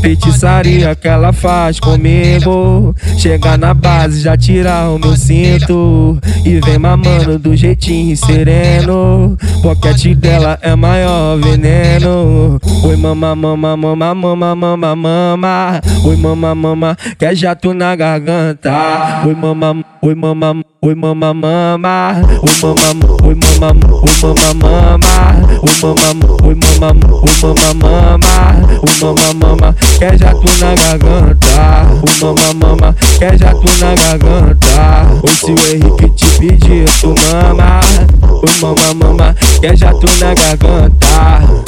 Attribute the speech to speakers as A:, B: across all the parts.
A: Feitiçaria que ela faz comigo. Chega na base, já tira o meu cinto. E vem mamando do jeitinho sereno. Boquete dela é maior veneno. Oi, mama, mama, mama, mama, mama, mama. Oi, mama, mama, quer jato na garganta. Oi, mama, oi, mama, oi, mama, mama. Oi, mama, oi, mama, oi, mama, mama. Oi, mama, oi, mama, oi, mama, mama. Oi, mama, mama, quer jato na garganta. Oi, mama, mama, quer jato na garganta. Oi, se o Henrique te pedir, tu mama. Oi, mama, mama, quer jato na garganta.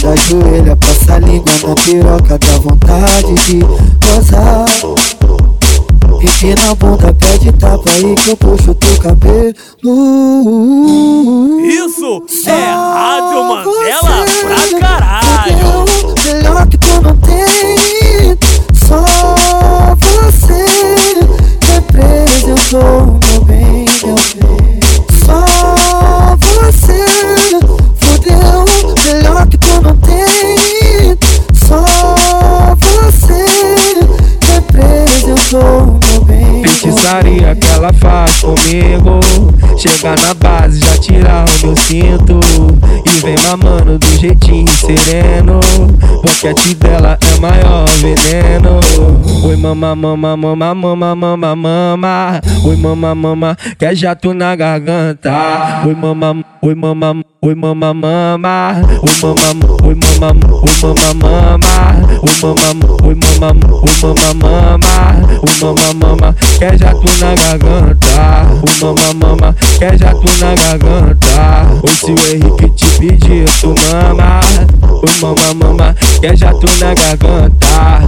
B: quando ajoelha, passa a língua na piroca, dá vontade de gozar. Empina a bunda, pede tapa aí que eu puxo teu cabelo.
C: Isso é Rádio Mandela pra caralho.
B: Melhor que tu não tem, só você representou
A: Feitiçaria que ela faz comigo. Chega na base, já tira o meu cinto. Vem mamando do jeitinho sereno. Boquete dela é maior veneno. Oi, mama, mama, mama, mama, mama, mama. Oi, mama, mama, quer jato na garganta. Oi, mama, oi, mama, oi, mama, mama. Oi, mama, oi, mama, oi, mama, mama. Oi, mama, oi, mama, oi, mama, mama. Oi, mama, mama, quer jato na garganta. Oi, mama, mama, quer jato na garganta. Oi, se o Henrique te pedir, pedir mama, o mama, mama, que é jato na garganta.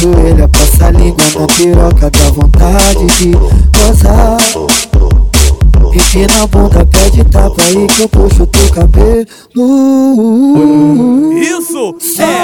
B: Ajoelha, passa a língua na piroca, dá vontade de gozar. Empina a bunda, pede tapa aí que eu puxo teu cabelo.
C: Isso é